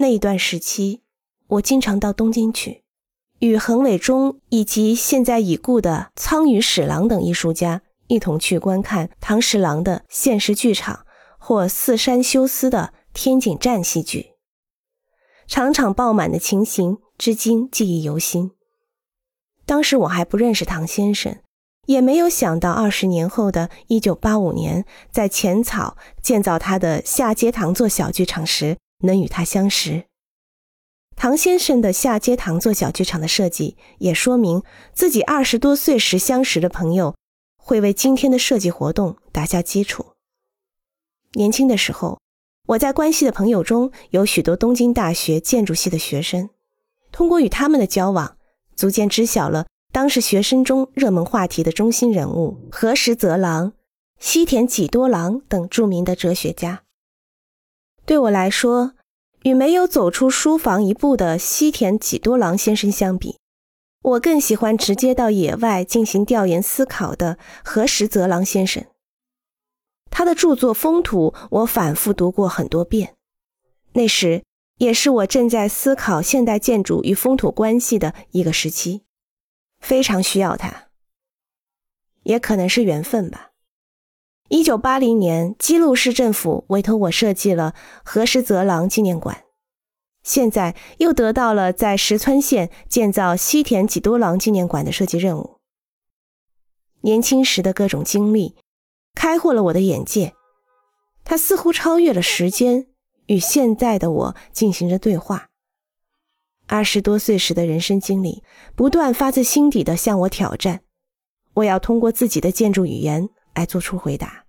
那一段时期，我经常到东京去，与横尾忠以及现在已故的苍羽史郎等艺术家一同去观看唐十郎的现实剧场或四山修斯的天井站戏剧，场场爆满的情形，至今记忆犹新。当时我还不认识唐先生，也没有想到二十年后的一九八五年，在浅草建造他的下街堂座小剧场时。能与他相识，唐先生的下街堂座小剧场的设计，也说明自己二十多岁时相识的朋友会为今天的设计活动打下基础。年轻的时候，我在关系的朋友中有许多东京大学建筑系的学生，通过与他们的交往，逐渐知晓了当时学生中热门话题的中心人物何时泽郎、西田几多郎等著名的哲学家。对我来说，与没有走出书房一步的西田几多郎先生相比，我更喜欢直接到野外进行调研思考的何时泽郎先生。他的著作《风土》，我反复读过很多遍。那时也是我正在思考现代建筑与风土关系的一个时期，非常需要他。也可能是缘分吧。一九八零年，基路市政府委托我设计了何时泽郎纪念馆，现在又得到了在石川县建造西田几多郎纪念馆的设计任务。年轻时的各种经历，开阔了我的眼界，它似乎超越了时间，与现在的我进行着对话。二十多岁时的人生经历，不断发自心底的向我挑战，我要通过自己的建筑语言。来做出回答。